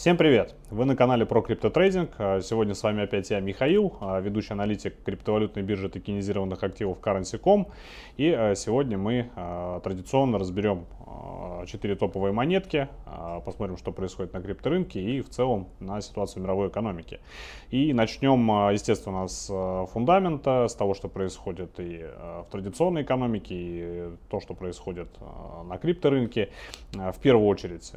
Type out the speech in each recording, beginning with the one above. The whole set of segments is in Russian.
Всем привет! Вы на канале про криптотрейдинг. А, сегодня с вами опять я, Михаил, а, ведущий аналитик криптовалютной биржи токенизированных активов Currency.com. И а, сегодня мы традиционно разберем 4 топовые монетки, посмотрим, что происходит на крипторынке и в целом на ситуацию мировой экономики. И начнем, естественно, с фундамента, с того, что происходит и в традиционной экономике, и то, что происходит на крипторынке. В первую очередь,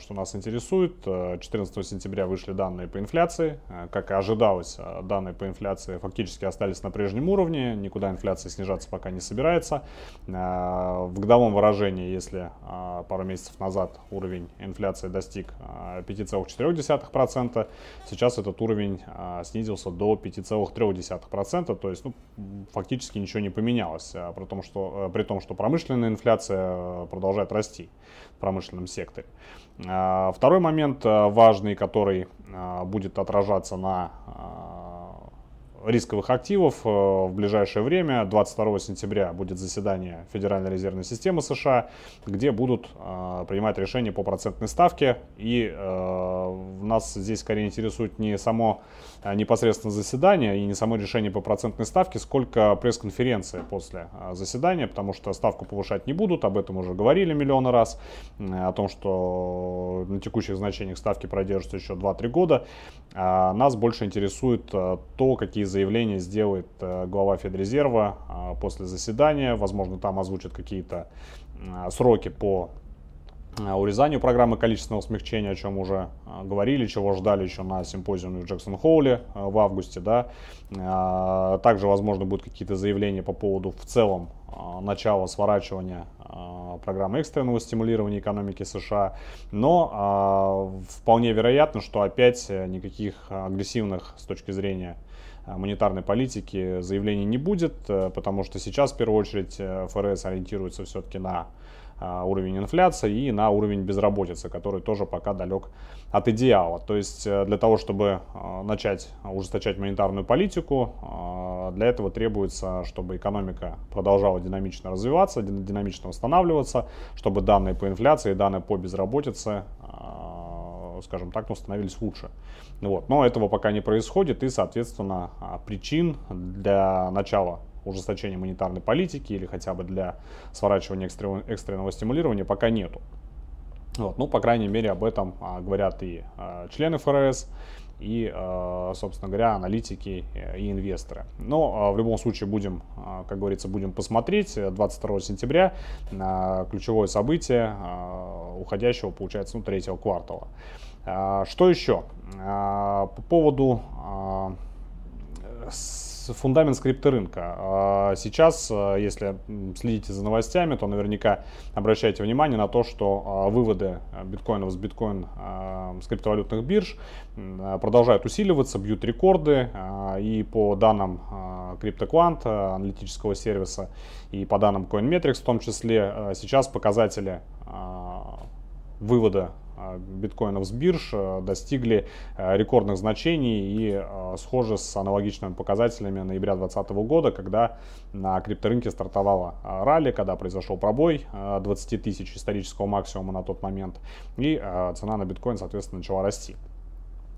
что нас интересует, 14 сентября вышли данные по инфляции. Э, как и ожидалось, э, данные по инфляции фактически остались на прежнем уровне. Никуда инфляция снижаться пока не собирается. Э, в годовом выражении, если пару месяцев назад уровень инфляции достиг 5,4%, сейчас этот уровень снизился до 5,3%. То есть ну, фактически ничего не поменялось. При том, что, при том, что промышленная инфляция продолжает расти в промышленном секторе. Второй момент важный, который а, будет отражаться на а, рисковых активов э, в ближайшее время. 22 сентября будет заседание Федеральной резервной системы США, где будут а, принимать решения по процентной ставке. И э, нас здесь скорее интересует не само непосредственно заседание и не само решение по процентной ставке, сколько пресс-конференция после заседания, потому что ставку повышать не будут, об этом уже говорили миллионы раз, о том, что на текущих значениях ставки продержатся еще 2-3 года. Нас больше интересует то, какие заявление сделает э, глава Федрезерва а, после заседания. Возможно, там озвучат какие-то а, сроки по а, урезанию программы количественного смягчения, о чем уже говорили, чего ждали еще на симпозиуме в Джексон-Холле в августе. Да. Также, возможно, будут какие-то заявления по поводу в целом начала сворачивания программы экстренного стимулирования экономики США. Но вполне вероятно, что опять никаких агрессивных с точки зрения Э, монетарной политики заявлений не будет, э, потому что сейчас в первую очередь э, ФРС ориентируется все-таки на уровень инфляции и на уровень безработицы, который тоже пока далек от идеала. То есть для того, чтобы начать ужесточать монетарную политику, для этого требуется, чтобы экономика продолжала динамично развиваться, динамично восстанавливаться, чтобы данные по инфляции, данные по безработице скажем так, ну, становились лучше. Вот. Но этого пока не происходит, и, соответственно, а, причин для начала ужесточения монетарной политики или хотя бы для сворачивания экстренного стимулирования пока нету. Вот, ну, по крайней мере, об этом а, говорят и а, члены ФРС, и, а, собственно говоря, аналитики и инвесторы. Но а, в любом случае будем, а, как говорится, будем посмотреть. 22 сентября ключевое событие уходящего, получается, ну, третьего квартала. А, что еще? А, по поводу а, фундамент скрипторынка. Сейчас, если следите за новостями, то наверняка обращайте внимание на то, что выводы биткоинов с биткоин с криптовалютных бирж продолжают усиливаться, бьют рекорды. И по данным CryptoQuant, аналитического сервиса, и по данным CoinMetrics в том числе, сейчас показатели вывода биткоинов с бирж э, достигли э, рекордных значений и э, схожи с аналогичными показателями ноября 2020 года, когда на крипторынке стартовала ралли, когда произошел пробой 20 тысяч исторического максимума на тот момент, и цена на биткоин, соответственно, начала расти.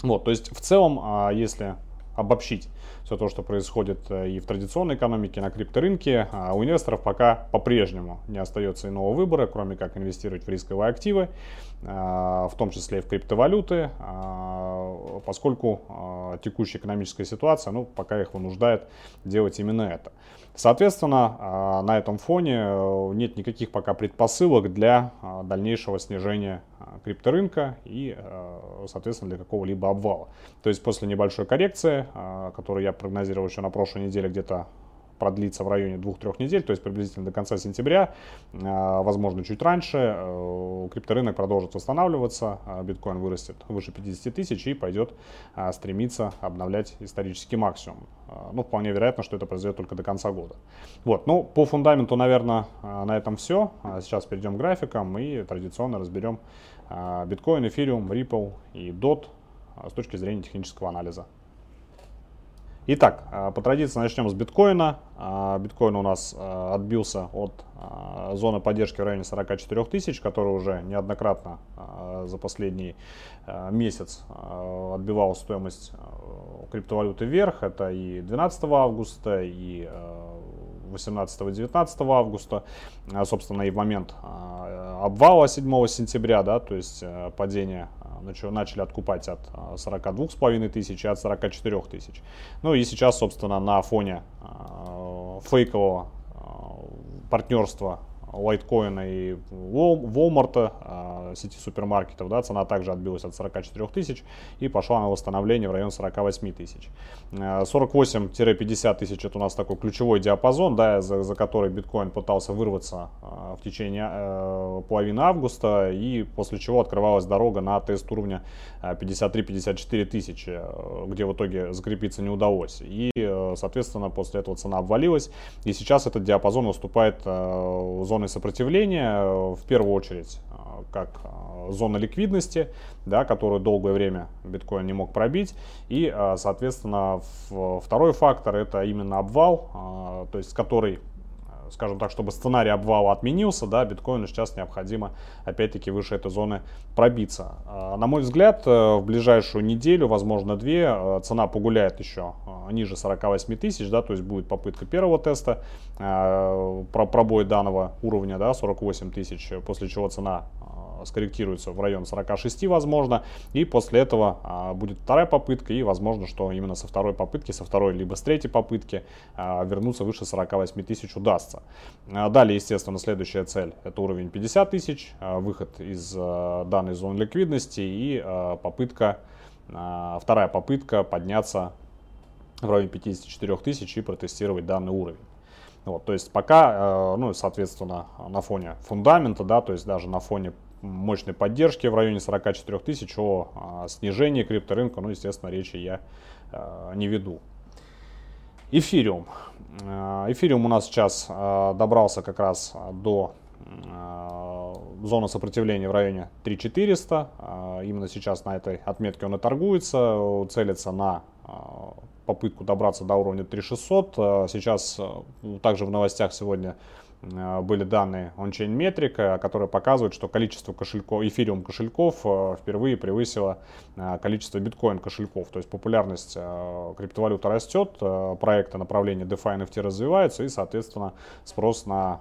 Вот, то есть в целом, если обобщить все то, что происходит и в традиционной экономике, на крипторынке, у инвесторов пока по-прежнему не остается иного выбора, кроме как инвестировать в рисковые активы. А, в том числе и в криптовалюты, а, поскольку а, текущая экономическая ситуация, ну, пока их вынуждает делать именно это. Соответственно, на этом фоне э, нет никаких пока предпосылок для дальнейшего снижения крипторынка и, э, соответственно, для какого-либо обвала. То есть после небольшой коррекции, которую я прогнозировал еще на прошлой неделе где-то продлится в районе 2-3 недель, то есть приблизительно до конца сентября, а, возможно, чуть раньше, э, крипторынок продолжит восстанавливаться, а биткоин вырастет выше 50 тысяч и пойдет а, стремиться обновлять исторический максимум. Ну, вполне вероятно, что это произойдет только до конца года. Вот, ну, по фундаменту, наверное, на этом все. Сейчас перейдем к графикам и традиционно разберем биткоин, эфириум, Ripple и DOT с точки зрения технического анализа. Итак, э, по традиции начнем с биткоина. Э, биткоин у нас э, отбился от зоны поддержки в районе 44 тысяч, который уже неоднократно за последний месяц отбивал стоимость криптовалюты вверх. Это и 12 августа, и 18-19 августа, собственно, и в момент обвала 7 сентября, да, то есть падения начали откупать от 42,5 тысяч и от 44 тысяч. Ну и сейчас, собственно, на фоне а, фейкового а, партнерства лайткоина и Walmart, а, сети супермаркетов, да, цена также отбилась от 44 тысяч и пошла на восстановление в район 48 тысяч. 48-50 тысяч это у нас такой ключевой диапазон, да, за, за который биткоин пытался вырваться в течение э, половины августа и после чего открывалась дорога на тест уровня 53-54 тысячи, э, где в итоге закрепиться не удалось. И, э, соответственно, после этого цена обвалилась и сейчас этот диапазон выступает в зоне зоной сопротивления, э, в первую очередь, э, как э, зона ликвидности, да, которую долгое время биткоин не мог пробить. И, соответственно, второй фактор это именно обвал, то есть который скажем так, чтобы сценарий обвала отменился, да, биткоину сейчас необходимо опять-таки выше этой зоны пробиться. А, на мой взгляд, э, в ближайшую неделю, возможно две, э, цена погуляет еще э, ниже 48 тысяч, да, то есть будет попытка первого теста про пробой данного уровня, да, 48 тысяч, после чего цена скорректируется в район 46 возможно. И после этого а, будет вторая попытка и возможно, что именно со второй попытки, со второй либо с третьей попытки а, вернуться выше 48 тысяч удастся. А, далее, естественно, следующая цель это уровень 50 тысяч, выход из а, данной зоны ликвидности и а, попытка, вторая попытка подняться в районе 54 тысяч и протестировать данный уровень. Вот, то есть пока, э, ну, соответственно, на фоне фундамента, да, то есть даже на фоне мощной поддержки в районе 44 тысяч, о а, снижении крипторынка, ну, естественно, речи я а, не веду. Эфириум. А, эфириум у нас сейчас добрался как раз до зоны сопротивления в районе 3400. Именно сейчас на этой отметке он и торгуется, целится на попытку добраться до уровня 3600. Сейчас также в новостях сегодня были данные ончейн метрика, которые показывают, что количество кошельков, эфириум кошельков э, впервые превысило э, количество биткоин кошельков. То есть популярность криптовалюты растет, проекты направления DeFi NFT развиваются и, соответственно, спрос на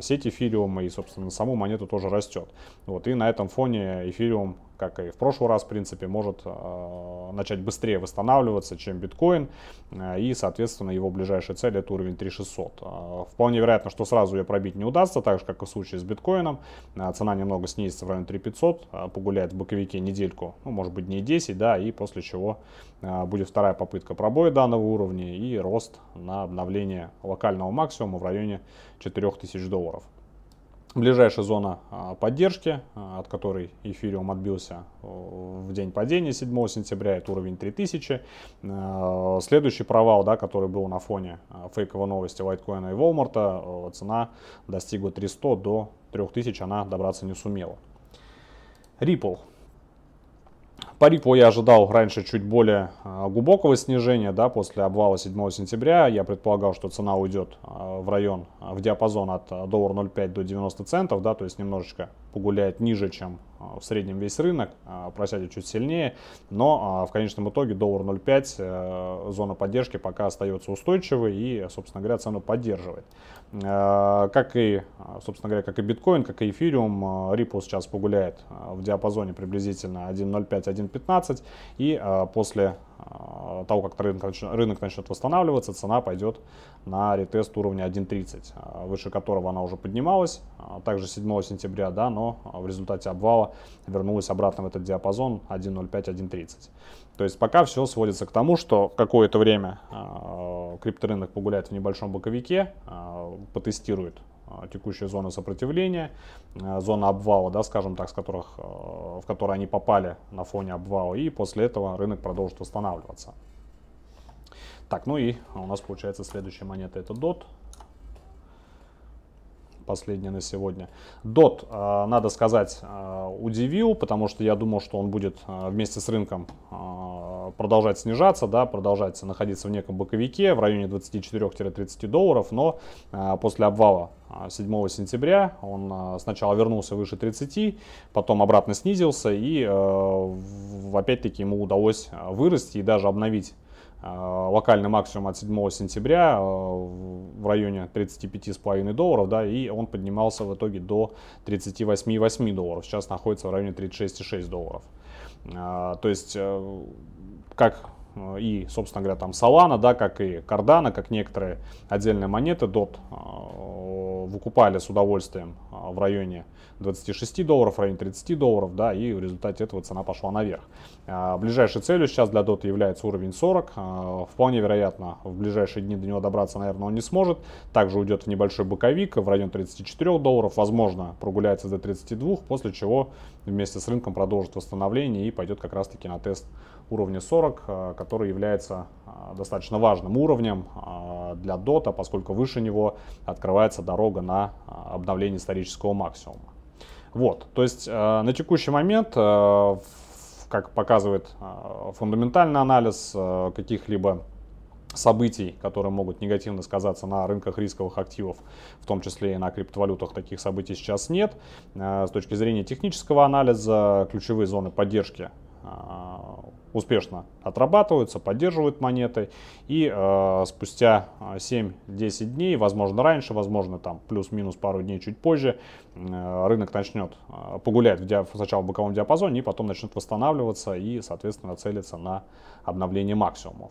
сеть эфириума и, собственно, на саму монету тоже растет. Вот, и на этом фоне эфириум как и в прошлый раз, в принципе, может э, начать быстрее восстанавливаться, чем биткоин. Э, и, соответственно, его ближайшая цель это уровень 3600. Э, вполне вероятно, что сразу ее пробить не удастся, так же, как и в случае с биткоином. Э, цена немного снизится в районе 3500, э, погуляет в боковике недельку, ну, может быть, дней 10, да, и после чего э, будет вторая попытка пробоя данного уровня и рост на обновление локального максимума в районе 4000 долларов. Ближайшая зона а, поддержки, а, от которой эфириум отбился в день падения 7 сентября, это уровень 3000. А, следующий провал, да, который был на фоне фейковой новости лайткоина и Walmart, цена достигла 300 до 3000, она добраться не сумела. Ripple по Ripple я ожидал раньше чуть более а, глубокого снижения, да, после обвала 7 сентября. Я предполагал, что цена уйдет а, в район, в диапазон от доллара 0,5 до 90 центов, да, то есть немножечко погуляет ниже, чем а, в среднем весь рынок, просядет чуть сильнее, но в конечном итоге доллар 0,5, э, зона поддержки пока остается устойчивой и, собственно говоря, цену поддерживает. Э, как и, собственно говоря, как и биткоин, как и эфириум, Ripple сейчас погуляет в диапазоне приблизительно 1.05-1.15 и после а, того, как рынок, рынок начнет восстанавливаться, цена пойдет на ретест уровня 1.30, а, выше которого она уже поднималась, а, также 7 сентября, да, но в результате обвала вернулась обратно в этот диапазон 1.05-1.30. То есть пока все сводится к тому, что какое-то время крипторынок погуляет в небольшом боковике, потестирует текущая зона сопротивления, а, зона обвала, да, скажем так, с которых, а, в которые они попали на фоне обвала, и после этого рынок продолжит восстанавливаться. Так, ну и у нас получается следующая монета это DOT. Последняя на сегодня. DOT, надо сказать, удивил, потому что я думал, что он будет вместе с рынком продолжать снижаться, да, продолжать находиться в неком боковике в районе 24-30 долларов, но после обвала 7 сентября он сначала вернулся выше 30, потом обратно снизился и опять-таки ему удалось вырасти и даже обновить локальный максимум от 7 сентября э, в районе 35,5 долларов, да, и он поднимался в итоге до 38,8 долларов. Сейчас находится в районе 36,6 долларов. Э, то есть, как и, собственно говоря, там Solana, да, как и Cardano, как некоторые отдельные монеты DOT выкупали с удовольствием в районе 26 долларов, в районе 30 долларов, да, и в результате этого цена пошла наверх. Ближайшей целью сейчас для DOT является уровень 40. А, вполне вероятно, в ближайшие дни до него добраться, наверное, он не сможет. Также уйдет в небольшой боковик в район 34 долларов, возможно, прогуляется до 32, после чего вместе с рынком продолжит восстановление и пойдет как раз-таки на тест уровня 40, а, который является достаточно важным уровнем для DOT, поскольку выше него открывается дорога на обновление исторического максимума. Вот, то есть э, на текущий момент, э, как показывает э, фундаментальный анализ каких-либо событий, которые могут негативно сказаться на рынках рисковых активов, в том числе и на криптовалютах, таких событий сейчас нет. С точки зрения технического анализа, ключевые зоны поддержки успешно отрабатываются, поддерживают монеты. И э, спустя 7-10 дней, возможно раньше, возможно там плюс-минус пару дней чуть позже, э, рынок начнет э, погулять в диап- сначала в боковом диапазоне, и потом начнет восстанавливаться и, соответственно, целиться на обновление максимумов.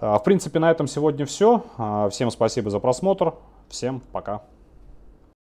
Э, в принципе, на этом сегодня все. Э, всем спасибо за просмотр. Всем пока.